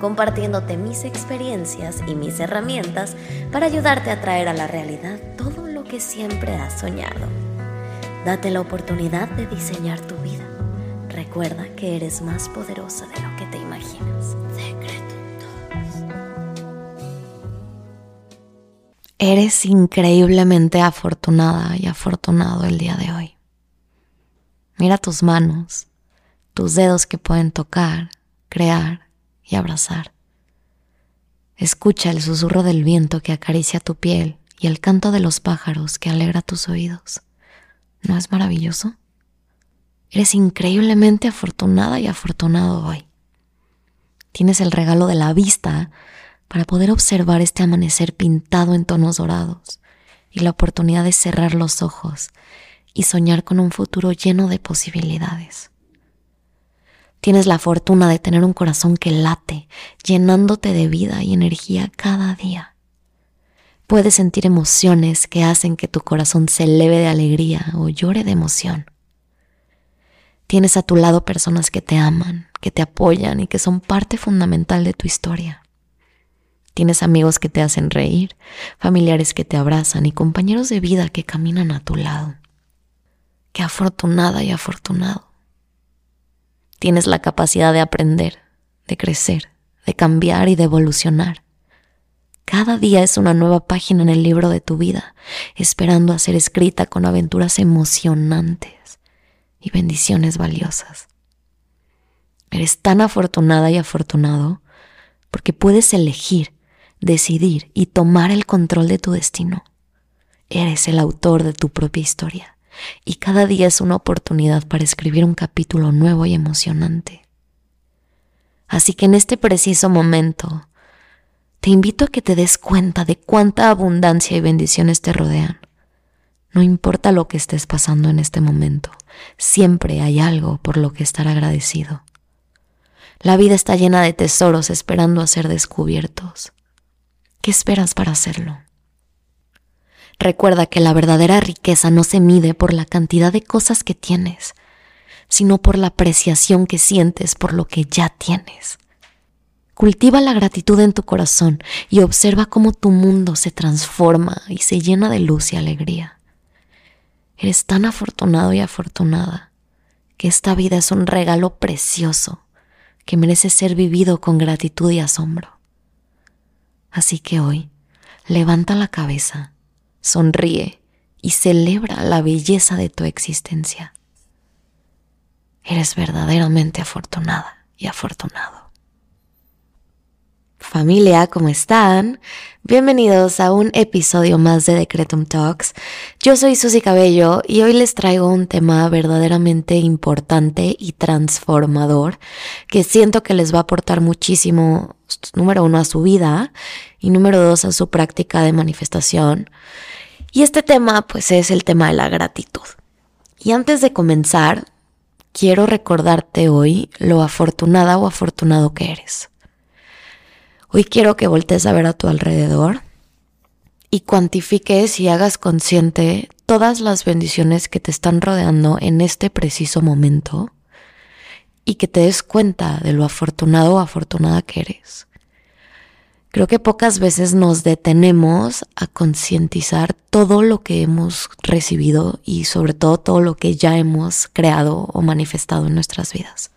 compartiéndote mis experiencias y mis herramientas para ayudarte a traer a la realidad todo lo que siempre has soñado. Date la oportunidad de diseñar tu vida. Recuerda que eres más poderosa de lo que te imaginas. Eres increíblemente afortunada y afortunado el día de hoy. Mira tus manos, tus dedos que pueden tocar, crear y abrazar. Escucha el susurro del viento que acaricia tu piel y el canto de los pájaros que alegra tus oídos. ¿No es maravilloso? Eres increíblemente afortunada y afortunado hoy. Tienes el regalo de la vista para poder observar este amanecer pintado en tonos dorados y la oportunidad de cerrar los ojos y soñar con un futuro lleno de posibilidades. Tienes la fortuna de tener un corazón que late, llenándote de vida y energía cada día. Puedes sentir emociones que hacen que tu corazón se eleve de alegría o llore de emoción. Tienes a tu lado personas que te aman, que te apoyan y que son parte fundamental de tu historia. Tienes amigos que te hacen reír, familiares que te abrazan y compañeros de vida que caminan a tu lado. Qué afortunada y afortunado. Tienes la capacidad de aprender, de crecer, de cambiar y de evolucionar. Cada día es una nueva página en el libro de tu vida, esperando a ser escrita con aventuras emocionantes y bendiciones valiosas. Eres tan afortunada y afortunado porque puedes elegir, decidir y tomar el control de tu destino. Eres el autor de tu propia historia y cada día es una oportunidad para escribir un capítulo nuevo y emocionante. Así que en este preciso momento, te invito a que te des cuenta de cuánta abundancia y bendiciones te rodean no importa lo que estés pasando en este momento, siempre hay algo por lo que estar agradecido. La vida está llena de tesoros esperando a ser descubiertos. ¿Qué esperas para hacerlo? Recuerda que la verdadera riqueza no se mide por la cantidad de cosas que tienes, sino por la apreciación que sientes por lo que ya tienes. Cultiva la gratitud en tu corazón y observa cómo tu mundo se transforma y se llena de luz y alegría. Eres tan afortunado y afortunada que esta vida es un regalo precioso que merece ser vivido con gratitud y asombro. Así que hoy, levanta la cabeza, sonríe y celebra la belleza de tu existencia. Eres verdaderamente afortunada y afortunado. Familia, ¿cómo están? Bienvenidos a un episodio más de Decretum Talks. Yo soy Susy Cabello y hoy les traigo un tema verdaderamente importante y transformador que siento que les va a aportar muchísimo, número uno, a su vida y número dos, a su práctica de manifestación. Y este tema, pues, es el tema de la gratitud. Y antes de comenzar, quiero recordarte hoy lo afortunada o afortunado que eres. Hoy quiero que voltees a ver a tu alrededor y cuantifiques y hagas consciente todas las bendiciones que te están rodeando en este preciso momento y que te des cuenta de lo afortunado o afortunada que eres. Creo que pocas veces nos detenemos a concientizar todo lo que hemos recibido y sobre todo todo lo que ya hemos creado o manifestado en nuestras vidas.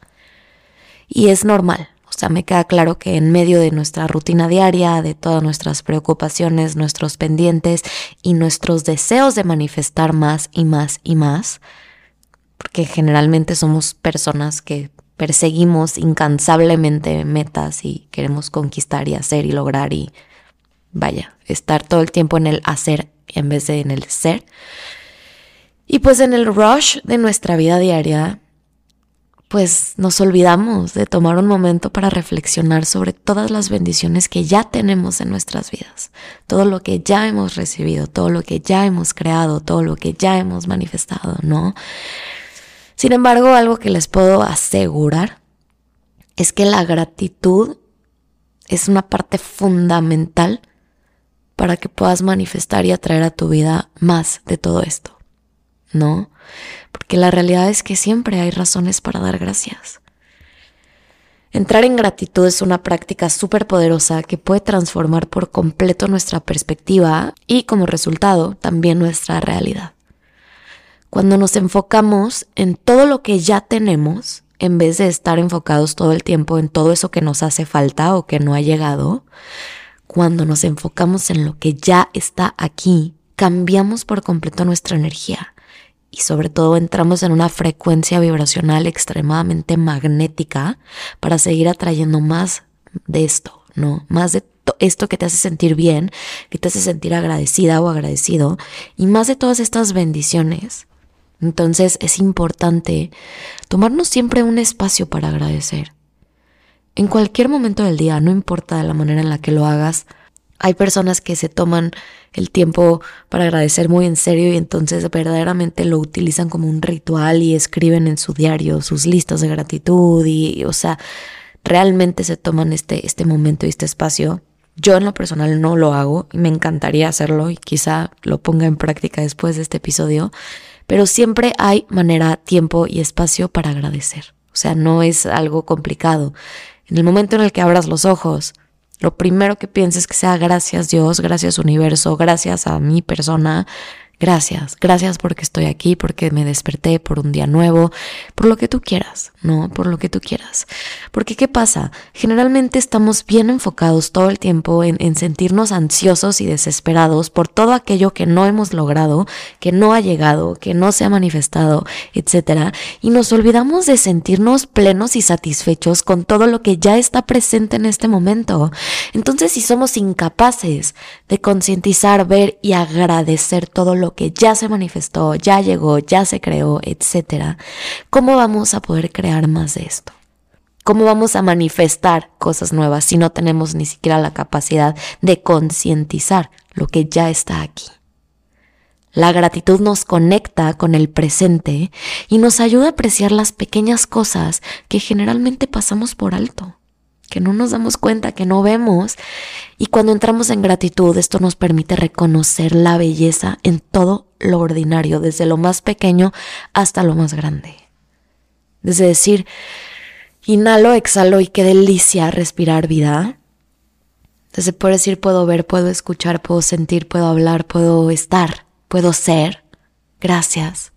Y es normal, o sea, me queda claro que en medio de nuestra rutina diaria, de todas nuestras preocupaciones, nuestros pendientes y nuestros deseos de manifestar más y más y más, porque generalmente somos personas que perseguimos incansablemente metas y queremos conquistar y hacer y lograr y vaya, estar todo el tiempo en el hacer en vez de en el ser. Y pues en el rush de nuestra vida diaria, pues nos olvidamos de tomar un momento para reflexionar sobre todas las bendiciones que ya tenemos en nuestras vidas, todo lo que ya hemos recibido, todo lo que ya hemos creado, todo lo que ya hemos manifestado, ¿no? Sin embargo, algo que les puedo asegurar es que la gratitud es una parte fundamental para que puedas manifestar y atraer a tu vida más de todo esto, ¿no? Porque la realidad es que siempre hay razones para dar gracias. Entrar en gratitud es una práctica súper poderosa que puede transformar por completo nuestra perspectiva y como resultado también nuestra realidad. Cuando nos enfocamos en todo lo que ya tenemos, en vez de estar enfocados todo el tiempo en todo eso que nos hace falta o que no ha llegado, cuando nos enfocamos en lo que ya está aquí, cambiamos por completo nuestra energía y sobre todo entramos en una frecuencia vibracional extremadamente magnética para seguir atrayendo más de esto, ¿no? Más de esto que te hace sentir bien, que te hace sentir agradecida o agradecido y más de todas estas bendiciones. Entonces es importante tomarnos siempre un espacio para agradecer. En cualquier momento del día, no importa la manera en la que lo hagas, hay personas que se toman el tiempo para agradecer muy en serio y entonces verdaderamente lo utilizan como un ritual y escriben en su diario sus listas de gratitud y, o sea, realmente se toman este, este momento y este espacio. Yo en lo personal no lo hago y me encantaría hacerlo y quizá lo ponga en práctica después de este episodio, pero siempre hay manera, tiempo y espacio para agradecer. O sea, no es algo complicado. En el momento en el que abras los ojos, lo primero que pienses que sea gracias Dios, gracias universo, gracias a mi persona, Gracias, gracias porque estoy aquí, porque me desperté por un día nuevo, por lo que tú quieras, ¿no? Por lo que tú quieras. Porque ¿qué pasa? Generalmente estamos bien enfocados todo el tiempo en, en sentirnos ansiosos y desesperados por todo aquello que no hemos logrado, que no ha llegado, que no se ha manifestado, etc. Y nos olvidamos de sentirnos plenos y satisfechos con todo lo que ya está presente en este momento. Entonces, si somos incapaces de concientizar, ver y agradecer todo lo que ya se manifestó, ya llegó, ya se creó, etcétera, ¿cómo vamos a poder crear más de esto? ¿Cómo vamos a manifestar cosas nuevas si no tenemos ni siquiera la capacidad de concientizar lo que ya está aquí? La gratitud nos conecta con el presente y nos ayuda a apreciar las pequeñas cosas que generalmente pasamos por alto que no nos damos cuenta, que no vemos. Y cuando entramos en gratitud, esto nos permite reconocer la belleza en todo lo ordinario, desde lo más pequeño hasta lo más grande. Desde decir, inhalo, exhalo y qué delicia respirar vida. Desde poder decir, puedo ver, puedo escuchar, puedo sentir, puedo hablar, puedo estar, puedo ser. Gracias.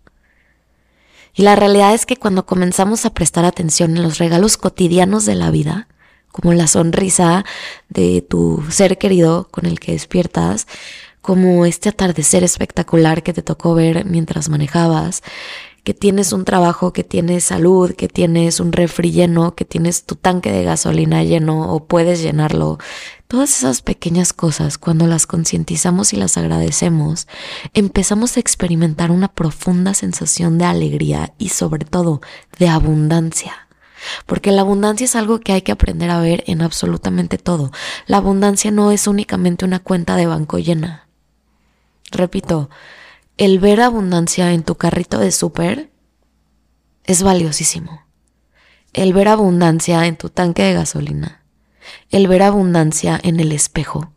Y la realidad es que cuando comenzamos a prestar atención en los regalos cotidianos de la vida, como la sonrisa de tu ser querido con el que despiertas, como este atardecer espectacular que te tocó ver mientras manejabas, que tienes un trabajo, que tienes salud, que tienes un refri lleno, que tienes tu tanque de gasolina lleno o puedes llenarlo. Todas esas pequeñas cosas, cuando las concientizamos y las agradecemos, empezamos a experimentar una profunda sensación de alegría y sobre todo de abundancia porque la abundancia es algo que hay que aprender a ver en absolutamente todo. La abundancia no es únicamente una cuenta de banco llena. Repito, el ver abundancia en tu carrito de súper es valiosísimo. El ver abundancia en tu tanque de gasolina. El ver abundancia en el espejo.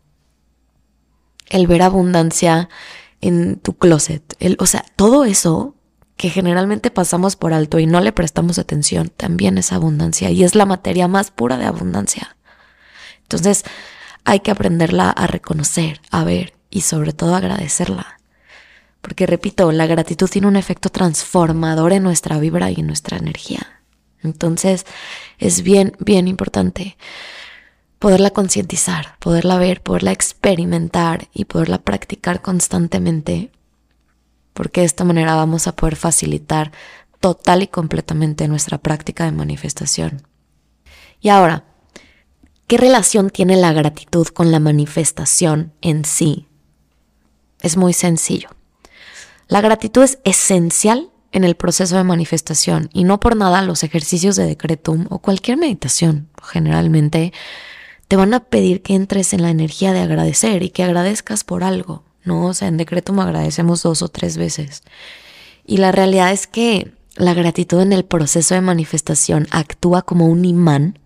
El ver abundancia en tu closet. El, o sea, todo eso que generalmente pasamos por alto y no le prestamos atención, también es abundancia y es la materia más pura de abundancia. Entonces hay que aprenderla a reconocer, a ver y sobre todo agradecerla. Porque repito, la gratitud tiene un efecto transformador en nuestra vibra y en nuestra energía. Entonces es bien, bien importante poderla concientizar, poderla ver, poderla experimentar y poderla practicar constantemente porque de esta manera vamos a poder facilitar total y completamente nuestra práctica de manifestación. Y ahora, ¿qué relación tiene la gratitud con la manifestación en sí? Es muy sencillo. La gratitud es esencial en el proceso de manifestación y no por nada los ejercicios de decretum o cualquier meditación generalmente te van a pedir que entres en la energía de agradecer y que agradezcas por algo, O sea, en decretum agradecemos dos o tres veces. Y la realidad es que la gratitud en el proceso de manifestación actúa como un imán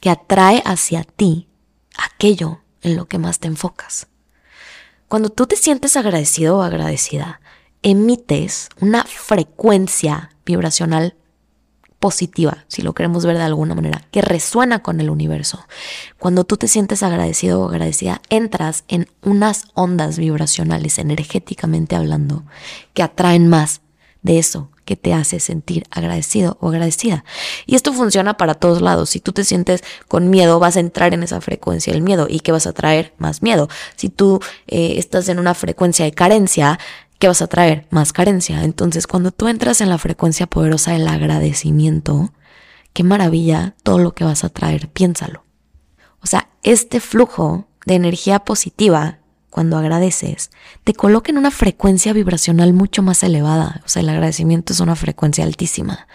que atrae hacia ti aquello en lo que más te enfocas. Cuando tú te sientes agradecido o agradecida, emites una frecuencia vibracional positiva, si lo queremos ver de alguna manera, que resuena con el universo. Cuando tú te sientes agradecido o agradecida, entras en unas ondas vibracionales, energéticamente hablando, que atraen más de eso que te hace sentir agradecido o agradecida. Y esto funciona para todos lados. Si tú te sientes con miedo, vas a entrar en esa frecuencia del miedo y que vas a traer más miedo. Si tú eh, estás en una frecuencia de carencia, ¿qué vas a traer? Más carencia. Entonces, cuando tú entras en la frecuencia poderosa del agradecimiento, qué maravilla todo lo que vas a traer, piénsalo. O sea, este flujo de energía positiva cuando agradeces, te coloca en una frecuencia vibracional mucho más elevada. O sea, el agradecimiento es una frecuencia altísima.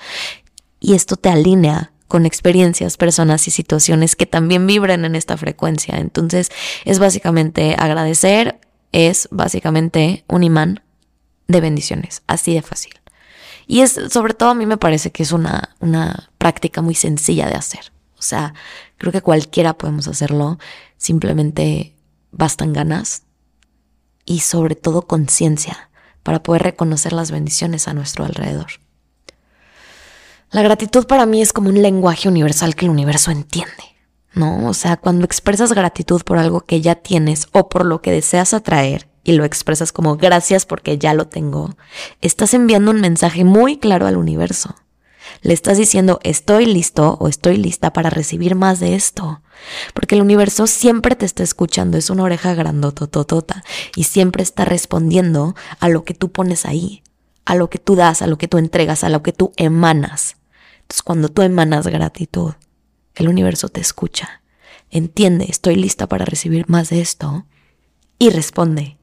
Y esto te alinea con experiencias, personas y situaciones que también vibran en esta frecuencia. Entonces, es básicamente agradecer, es básicamente un imán de bendiciones, así de fácil. Y es, sobre todo a mí me parece que es una, una práctica muy sencilla de hacer. O sea, creo que cualquiera podemos hacerlo, simplemente bastan ganas, y sobre todo conciencia para poder reconocer las bendiciones a nuestro alrededor. La gratitud para mí es como un lenguaje universal que el universo entiende, ¿no? O sea, cuando expresas gratitud por algo que ya tienes o por lo que deseas atraer y lo expresas como gracias porque ya lo tengo, estás enviando un mensaje muy claro al universo. Le estás diciendo estoy listo o estoy lista para recibir más de esto. Porque el universo siempre te está escuchando, es una oreja grandotototota y siempre está respondiendo a lo que tú pones ahí, a lo que tú das, a lo que tú entregas, a lo que tú emanas. Entonces cuando tú emanas gratitud, el universo te escucha, entiende, estoy lista para recibir más de esto y responde,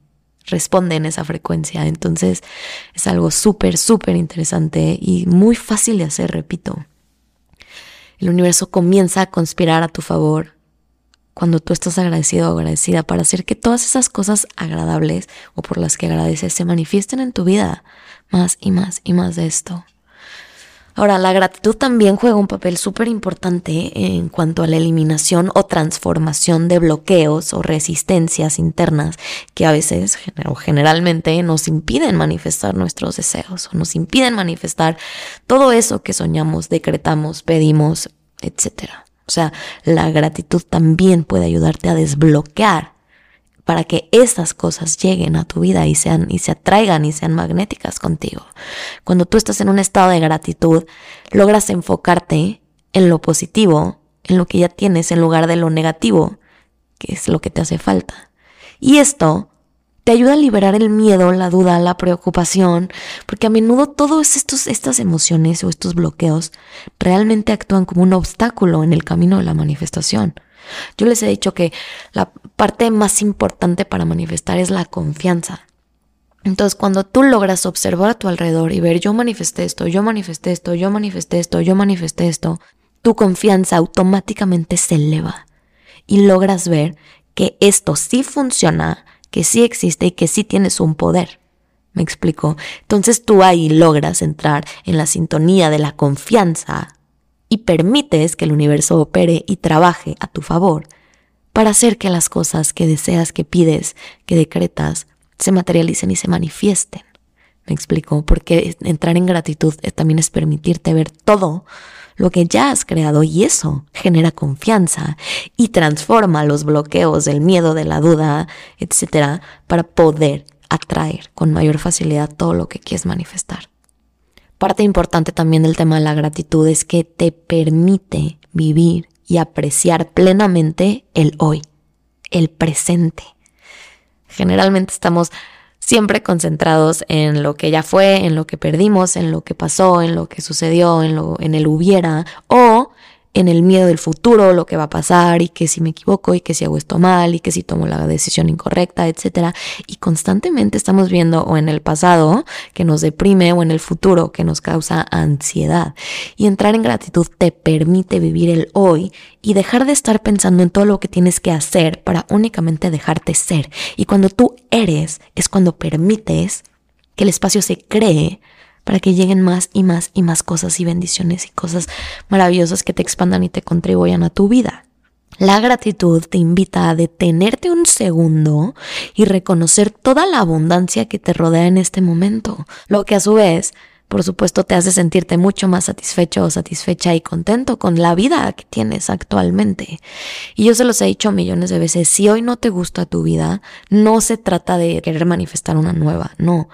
responde en esa frecuencia. Entonces es algo súper, súper interesante y muy fácil de hacer, repito el universo comienza a conspirar a tu favor cuando tú estás agradecido o agradecida para hacer que todas esas cosas agradables o por las que agradeces se manifiesten en tu vida más y más y más de esto. Ahora, la gratitud también juega un papel súper importante en cuanto a la eliminación o transformación de bloqueos o resistencias internas que a veces o generalmente nos impiden manifestar nuestros deseos o nos impiden manifestar todo eso que soñamos, decretamos, pedimos, etc. O sea, la gratitud también puede ayudarte a desbloquear para que estas cosas lleguen a tu vida y sean y se atraigan y sean magnéticas contigo. Cuando tú estás en un estado de gratitud, logras enfocarte en lo positivo, en lo que ya tienes en lugar de lo negativo, que es lo que te hace falta. Y esto te ayuda a liberar el miedo, la duda, la preocupación, porque a menudo todas estas emociones o estos bloqueos realmente actúan como un obstáculo en el camino de la manifestación. Yo les he dicho que la parte más importante para manifestar es la confianza. Entonces, cuando tú logras observar a tu alrededor y ver yo manifesté esto, yo manifesté esto, yo manifesté esto, yo manifesté esto, tu confianza automáticamente se eleva y logras ver que esto sí funciona, que sí existe y que sí tienes un poder. ¿Me explico? Entonces tú ahí logras entrar en la sintonía de la confianza y permites que el universo opere y trabaje a tu favor para hacer que las cosas que deseas, que pides, que decretas, se materialicen y se manifiesten. ¿Me explico? Porque entrar en gratitud también es permitirte ver todo lo que ya has creado y eso genera confianza y transforma los bloqueos del miedo, de la duda, etcétera, para poder atraer con mayor facilidad todo lo que quieres manifestar. Parte importante también del tema de la gratitud es que te permite vivir y apreciar plenamente el hoy, el presente. Generalmente estamos siempre concentrados en lo que ya fue, en lo que perdimos, en lo que pasó, en lo que sucedió, en, lo, en el hubiera o en el miedo del futuro, lo que va a pasar y que si me equivoco y que si hago esto mal y que si tomo la decisión incorrecta, etcétera. Y constantemente estamos viendo o en el pasado que nos deprime o en el futuro que nos causa ansiedad. Y entrar en gratitud te permite vivir el hoy y dejar de estar pensando en todo lo que tienes que hacer para únicamente dejarte ser. Y cuando tú eres es cuando permites que el espacio se cree para que lleguen más y más y más cosas y bendiciones y cosas maravillosas que te expandan y te contribuyan a tu vida. La gratitud te invita a detenerte un segundo y reconocer toda la abundancia que te rodea en este momento, lo que a su vez, por supuesto, te hace sentirte mucho más satisfecho o satisfecha y contento con la vida que tienes actualmente. Y yo se los he dicho millones de veces, si hoy no te gusta tu vida, no se trata de querer manifestar una nueva, no,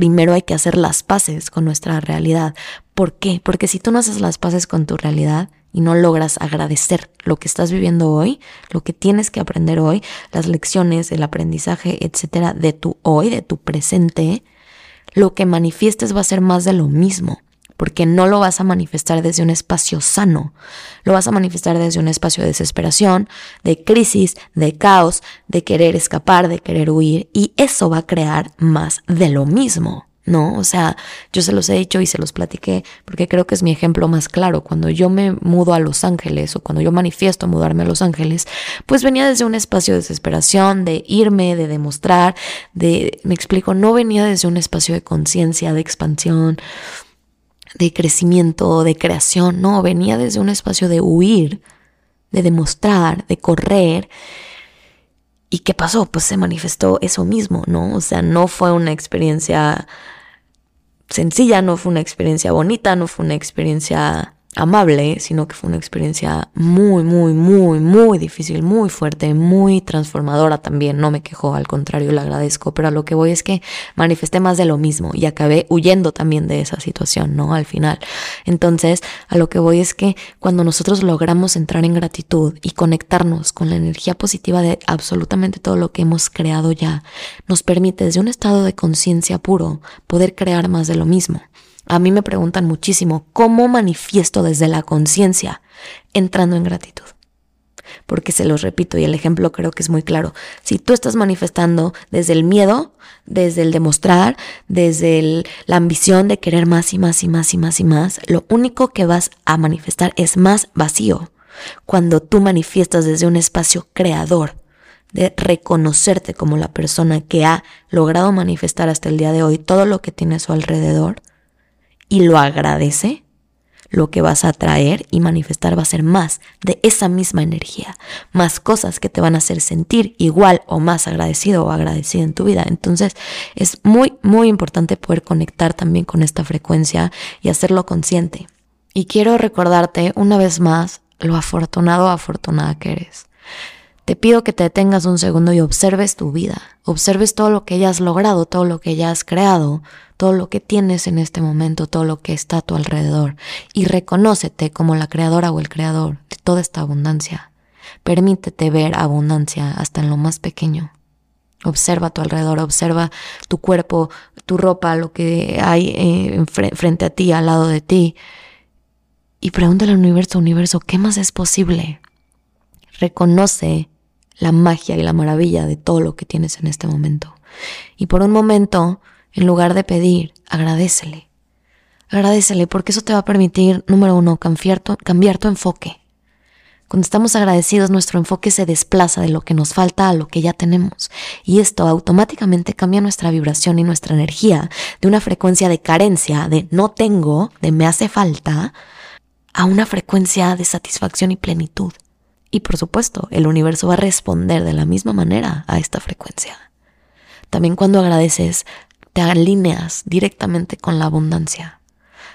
primero hay que hacer las paces con nuestra realidad. ¿Por qué? Porque si tú no haces las paces con tu realidad y no logras agradecer lo que estás viviendo hoy, lo que tienes que aprender hoy, las lecciones, el aprendizaje, etcétera, de tu hoy, de tu presente, lo que manifiestes va a ser más de lo mismo porque no lo vas a manifestar desde un espacio sano, lo vas a manifestar desde un espacio de desesperación, de crisis, de caos, de querer escapar, de querer huir, y eso va a crear más de lo mismo. ¿no? O sea, yo se los he dicho y se los platiqué porque creo que es mi ejemplo más claro. Cuando yo me mudo a Los Ángeles o cuando yo manifiesto mudarme a Los Ángeles, pues venía desde un espacio de desesperación, de irme, de demostrar, de, me explico, no venía desde un espacio de conciencia, de expansión, de crecimiento, de creación, no, venía desde un espacio de huir, de demostrar, de correr. ¿Y qué pasó? Pues se manifestó eso mismo, ¿no? O sea, no fue una experiencia sencilla, no fue una experiencia bonita, no fue una experiencia amable, sino que fue una experiencia muy, muy, muy, muy difícil, muy fuerte, muy transformadora también. No me quejo, al contrario, le agradezco, pero a lo que voy es que manifesté más de lo mismo y acabé huyendo también de esa situación, ¿no? Al final. Entonces, a lo que voy es que cuando nosotros logramos entrar en gratitud y conectarnos con la energía positiva de absolutamente todo lo que hemos creado ya, nos permite desde un estado de conciencia puro poder crear más de lo mismo. A mí me preguntan muchísimo, ¿cómo manifiesto desde la conciencia? Entrando en gratitud. Porque se los repito y el ejemplo creo que es muy claro. Si tú estás manifestando desde el miedo, desde el demostrar, desde la ambición de querer más y más y más y más y más, lo único que vas a manifestar es más vacío. Cuando tú manifiestas desde un espacio creador, de reconocerte como la persona que ha logrado manifestar hasta el día de hoy todo lo que tiene a su alrededor, y lo agradece, lo que vas a traer y manifestar va a ser más de esa misma energía, más cosas que te van a hacer sentir igual o más agradecido o agradecido en tu vida. Entonces es muy, muy importante poder conectar también con esta frecuencia y hacerlo consciente. Y quiero recordarte una vez más lo afortunado o afortunada que eres. Te pido que te detengas un segundo y observes tu vida, observes todo lo que ya has logrado, todo lo que ya has creado, todo lo que tienes en este momento, todo lo que está a tu alrededor y reconócete como la creadora o el creador de toda esta abundancia. Permítete ver abundancia hasta en lo más pequeño. Observa a tu alrededor, observa tu cuerpo, tu ropa, lo que hay eh, frente a ti, al lado de ti. Y pregúntale al universo, universo, ¿qué más es posible? Reconoce la magia y la maravilla de todo lo que tienes en este momento. Y por un momento, en lugar de pedir, agradecele. Agradecele porque eso te va a permitir, número uno, cambiar tu, cambiar tu enfoque. Cuando estamos agradecidos, nuestro enfoque se desplaza de lo que nos falta a lo que ya tenemos. Y esto automáticamente cambia nuestra vibración y nuestra energía de una frecuencia de carencia, de no tengo, de me hace falta, a una frecuencia de satisfacción y plenitud. Y por supuesto, el universo va a responder de la misma manera a esta frecuencia. También cuando agradeces, te alineas directamente con la abundancia.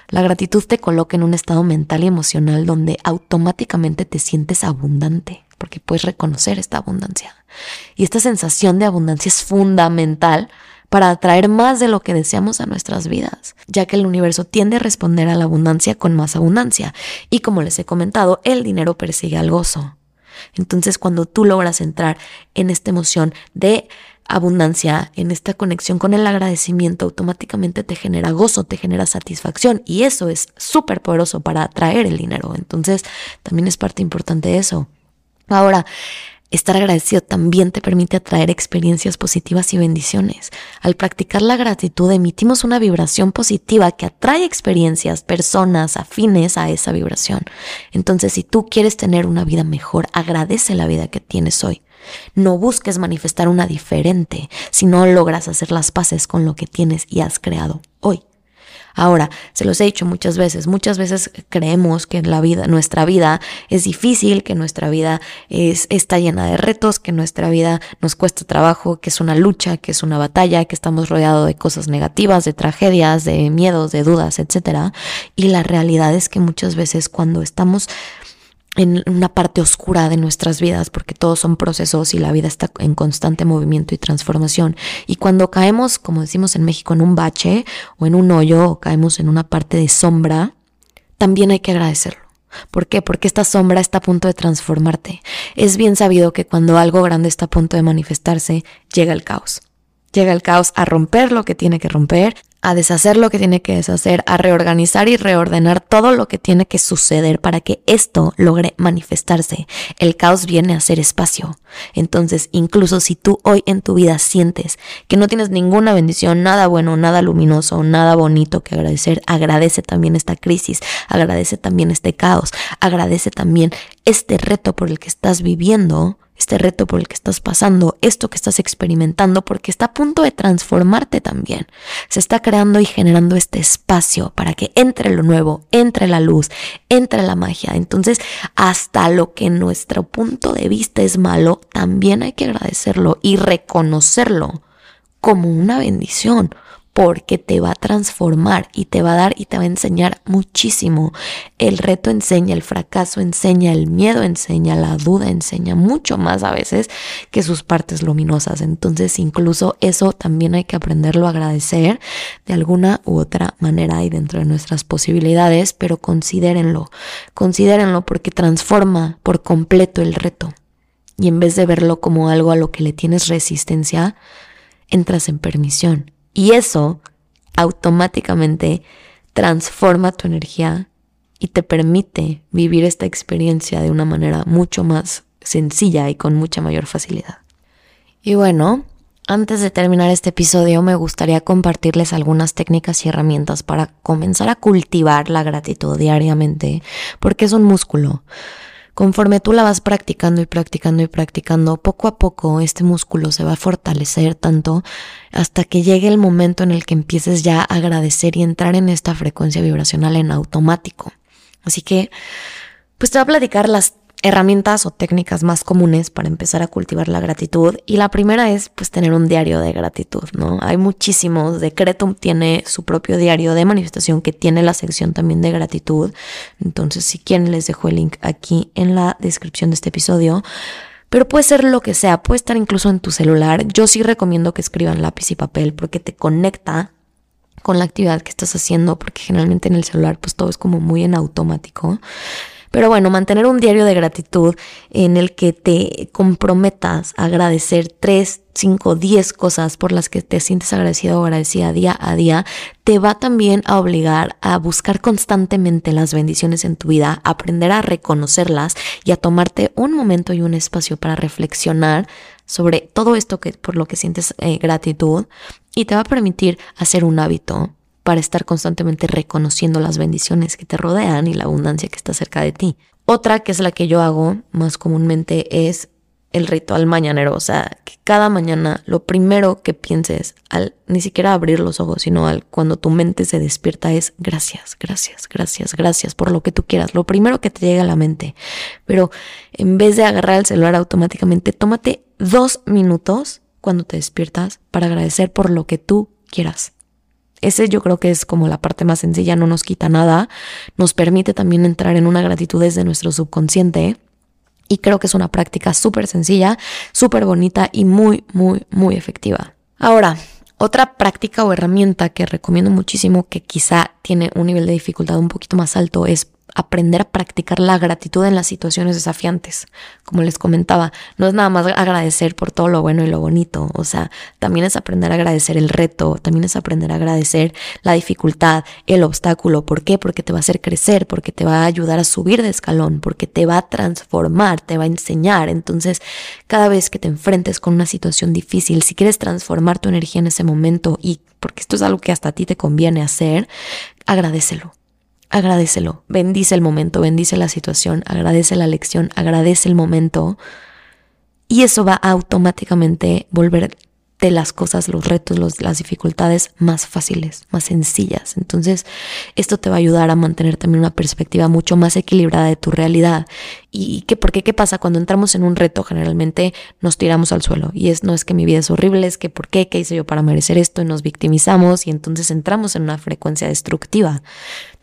La gratitud te coloca en un estado mental y emocional donde automáticamente te sientes abundante, porque puedes reconocer esta abundancia. Y esta sensación de abundancia es fundamental para atraer más de lo que deseamos a nuestras vidas, ya que el universo tiende a responder a la abundancia con más abundancia. Y como les he comentado, el dinero persigue al gozo. Entonces, cuando tú logras entrar en esta emoción de abundancia, en esta conexión con el agradecimiento, automáticamente te genera gozo, te genera satisfacción y eso es súper poderoso para atraer el dinero. Entonces, también es parte importante de eso. Ahora, Estar agradecido también te permite atraer experiencias positivas y bendiciones. Al practicar la gratitud emitimos una vibración positiva que atrae experiencias, personas afines a esa vibración. Entonces, si tú quieres tener una vida mejor, agradece la vida que tienes hoy. No busques manifestar una diferente si no logras hacer las paces con lo que tienes y has creado hoy. Ahora, se los he dicho muchas veces, muchas veces creemos que la vida, nuestra vida es difícil, que nuestra vida es, está llena de retos, que nuestra vida nos cuesta trabajo, que es una lucha, que es una batalla, que estamos rodeados de cosas negativas, de tragedias, de miedos, de dudas, etc. Y la realidad es que muchas veces cuando estamos en una parte oscura de nuestras vidas, porque todos son procesos y la vida está en constante movimiento y transformación. Y cuando caemos, como decimos en México, en un bache o en un hoyo, o caemos en una parte de sombra, también hay que agradecerlo. ¿Por qué? Porque esta sombra está a punto de transformarte. Es bien sabido que cuando algo grande está a punto de manifestarse, llega el caos. Llega el caos a romper lo que tiene que romper, a deshacer lo que tiene que deshacer, a reorganizar y reordenar todo lo que tiene que suceder para que esto logre manifestarse. El caos viene a ser espacio. Entonces, incluso si tú hoy en tu vida sientes que no tienes ninguna bendición, nada bueno, nada luminoso, nada bonito que agradecer, agradece también esta crisis, agradece también este caos, agradece también este reto por el que estás viviendo este reto por el que estás pasando, esto que estás experimentando, porque está a punto de transformarte también. Se está creando y generando este espacio para que entre lo nuevo, entre la luz, entre la magia. Entonces, hasta lo que en nuestro punto de vista es malo, también hay que agradecerlo y reconocerlo como una bendición, porque te va a transformar y te va a dar y te va a enseñar muchísimo. El reto enseña, el fracaso enseña, el miedo enseña, la duda enseña mucho más a veces que sus partes luminosas. Entonces incluso eso también hay que aprenderlo a agradecer de alguna u otra manera y dentro de nuestras posibilidades, pero considérenlo, considérenlo porque transforma por completo el reto. Y en vez de verlo como algo a lo que le tienes resistencia, entras en permisión y eso automáticamente transforma tu energía y te permite vivir esta experiencia de una manera mucho más sencilla y con mucha mayor facilidad. Y bueno, antes de terminar este episodio me gustaría compartirles algunas técnicas y herramientas para comenzar a cultivar la gratitud diariamente, porque es un músculo. Conforme tú la vas practicando y practicando y practicando, poco a poco este músculo se va a fortalecer tanto hasta que llegue el momento en el que empieces ya a agradecer y entrar en esta frecuencia vibracional en automático. Así que, pues te voy a platicar las herramientas o técnicas más comunes para empezar a cultivar la gratitud y la primera es pues tener un diario de gratitud, ¿no? Hay muchísimos, Decretum tiene su propio diario de manifestación que tiene la sección también de gratitud, entonces si quieren les dejo el link aquí en la descripción de este episodio. Pero puede ser lo que sea, puede estar incluso en tu celular. Yo sí recomiendo que escriban lápiz y papel porque te conecta con la actividad que estás haciendo, porque generalmente en el celular pues todo es como muy en automático. Pero bueno, mantener un diario de gratitud en el que te comprometas a agradecer tres, cinco, diez cosas por las que te sientes agradecido o agradecida día a día, te va también a obligar a buscar constantemente las bendiciones en tu vida, aprender a reconocerlas y a tomarte un momento y un espacio para reflexionar sobre todo esto que por lo que sientes eh, gratitud y te va a permitir hacer un hábito para estar constantemente reconociendo las bendiciones que te rodean y la abundancia que está cerca de ti. Otra que es la que yo hago más comúnmente es el ritual mañanero, o sea, que cada mañana lo primero que pienses al ni siquiera abrir los ojos, sino al cuando tu mente se despierta es gracias, gracias, gracias, gracias por lo que tú quieras, lo primero que te llega a la mente. Pero en vez de agarrar el celular automáticamente, tómate dos minutos cuando te despiertas para agradecer por lo que tú quieras. Ese yo creo que es como la parte más sencilla, no nos quita nada, nos permite también entrar en una gratitud desde nuestro subconsciente y creo que es una práctica súper sencilla, súper bonita y muy, muy, muy efectiva. Ahora, otra práctica o herramienta que recomiendo muchísimo que quizá tiene un nivel de dificultad un poquito más alto es aprender a practicar la gratitud en las situaciones desafiantes. Como les comentaba, no es nada más agradecer por todo lo bueno y lo bonito, o sea, también es aprender a agradecer el reto, también es aprender a agradecer la dificultad, el obstáculo. ¿Por qué? Porque te va a hacer crecer, porque te va a ayudar a subir de escalón, porque te va a transformar, te va a enseñar. Entonces, cada vez que te enfrentes con una situación difícil, si quieres transformar tu energía en ese momento y porque esto es algo que hasta a ti te conviene hacer, agradecelo agradecelo, bendice el momento, bendice la situación, agradece la lección, agradece el momento y eso va a automáticamente volver de las cosas, los retos, las dificultades más fáciles, más sencillas. Entonces, esto te va a ayudar a mantener también una perspectiva mucho más equilibrada de tu realidad. ¿Y qué, por qué qué pasa? Cuando entramos en un reto, generalmente nos tiramos al suelo. Y es, no es que mi vida es horrible, es que ¿por qué? ¿Qué hice yo para merecer esto? Y nos victimizamos y entonces entramos en una frecuencia destructiva.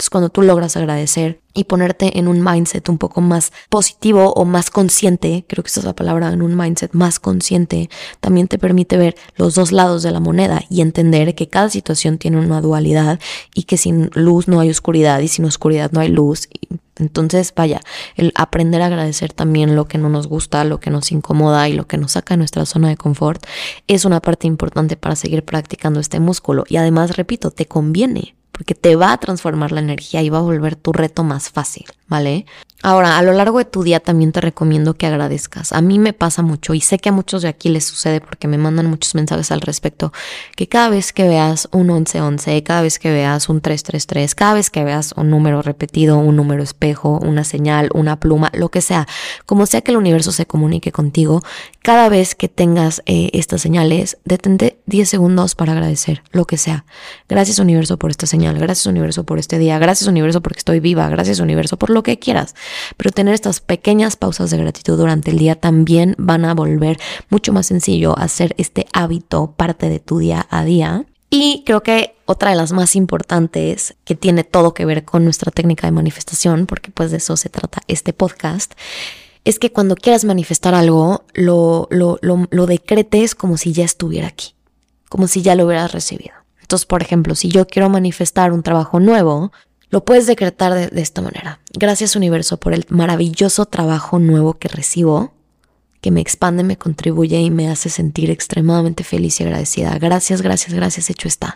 Cuando tú logras agradecer y ponerte en un mindset un poco más positivo o más consciente, creo que esa es la palabra, en un mindset más consciente, también te permite ver los dos lados de la moneda y entender que cada situación tiene una dualidad y que sin luz no hay oscuridad y sin oscuridad no hay luz. Entonces, vaya, el aprender a agradecer también lo que no nos gusta, lo que nos incomoda y lo que nos saca de nuestra zona de confort es una parte importante para seguir practicando este músculo. Y además, repito, te conviene porque te va a transformar la energía y va a volver tu reto más fácil, ¿vale? Ahora, a lo largo de tu día también te recomiendo que agradezcas. A mí me pasa mucho y sé que a muchos de aquí les sucede porque me mandan muchos mensajes al respecto, que cada vez que veas un 1111, cada vez que veas un 333, cada vez que veas un número repetido, un número espejo, una señal, una pluma, lo que sea, como sea que el universo se comunique contigo, cada vez que tengas eh, estas señales, detente 10 segundos para agradecer, lo que sea. Gracias universo por esta señal, gracias universo por este día, gracias universo porque estoy viva, gracias universo por lo que quieras. Pero tener estas pequeñas pausas de gratitud durante el día también van a volver mucho más sencillo hacer este hábito parte de tu día a día. Y creo que otra de las más importantes que tiene todo que ver con nuestra técnica de manifestación, porque pues de eso se trata este podcast, es que cuando quieras manifestar algo, lo, lo, lo, lo decretes como si ya estuviera aquí, como si ya lo hubieras recibido. Entonces, por ejemplo, si yo quiero manifestar un trabajo nuevo, lo puedes decretar de, esta manera. Gracias universo por el maravilloso trabajo nuevo que recibo, que me expande, me contribuye y me hace sentir extremadamente feliz y agradecida. Gracias, gracias, gracias, hecho está.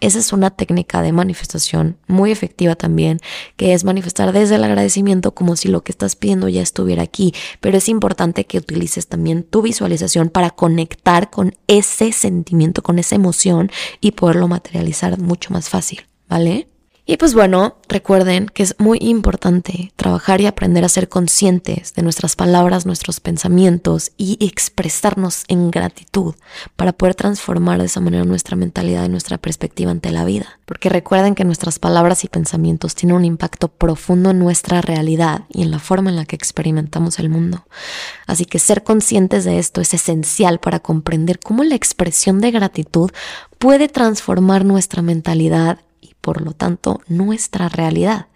Esa es una técnica de manifestación muy efectiva también, que es manifestar desde el agradecimiento como si lo que estás pidiendo ya estuviera aquí, pero es importante que utilices también tu visualización para conectar con ese sentimiento, con esa emoción y poderlo materializar mucho más fácil, ¿vale? Y pues bueno, recuerden que es muy importante trabajar y aprender a ser conscientes de nuestras palabras, nuestros pensamientos y expresarnos en gratitud para poder transformar de esa manera nuestra mentalidad y nuestra perspectiva ante la vida. Porque recuerden que nuestras palabras y pensamientos tienen un impacto profundo en nuestra realidad y en la forma en la que experimentamos el mundo. Así que ser conscientes de esto es esencial para comprender cómo la expresión de gratitud puede transformar nuestra mentalidad por lo tanto nuestra realidad.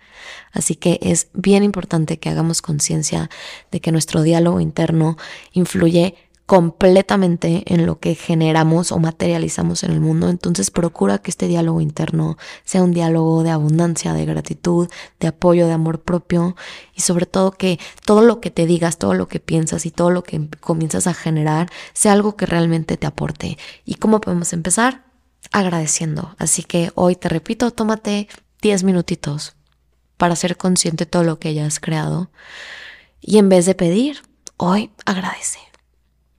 Así que es bien importante que hagamos conciencia de que nuestro diálogo interno influye completamente en lo que generamos o materializamos en el mundo. Entonces procura que este diálogo interno sea un diálogo de abundancia, de gratitud, de apoyo, de amor propio y sobre todo que todo lo que te digas, todo lo que piensas y todo lo que comienzas a generar sea algo que realmente te aporte. ¿Y cómo podemos empezar? Agradeciendo. Así que hoy te repito, tómate 10 minutitos para ser consciente de todo lo que ya has creado. Y en vez de pedir, hoy agradece.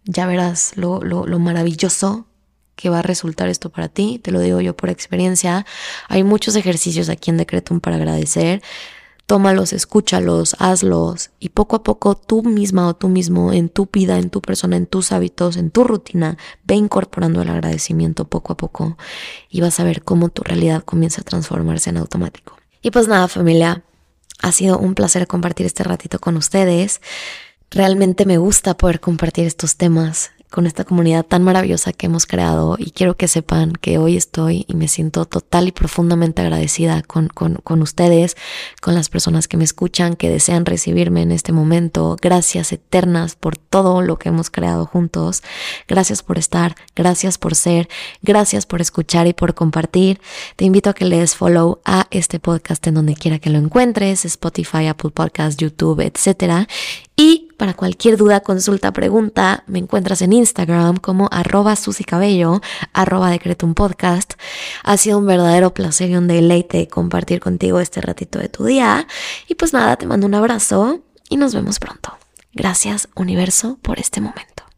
Ya verás lo, lo, maravilloso que va a resultar esto para ti. Te lo digo yo por experiencia. Hay muchos ejercicios aquí en Decretum para agradecer tómalos, escúchalos, hazlos y poco a poco tú misma o tú mismo en tu vida, en tu persona, en tus hábitos, en tu rutina, ve incorporando el agradecimiento poco a poco y vas a ver cómo tu realidad comienza a transformarse en automático. Y pues nada familia, ha sido un placer compartir este ratito con ustedes. Realmente me gusta poder compartir estos temas con esta comunidad tan maravillosa que hemos creado y quiero que sepan que hoy estoy y me siento total y profundamente agradecida con, con, con ustedes, con las personas que me escuchan, que desean recibirme en este momento. Gracias eternas por todo lo que hemos creado juntos. Gracias por estar, gracias por ser, gracias por escuchar y por compartir. Te invito a que le des follow a este podcast en donde quiera que lo encuentres, Spotify, Apple Podcast, YouTube, etcétera. Y para cualquier duda, consulta, pregunta, me encuentras en Instagram como arroba susicabello, arroba decretum podcast. Ha sido un verdadero placer y un deleite compartir contigo este ratito de tu día. Y pues nada, te mando un abrazo y nos vemos pronto. Gracias universo por este momento.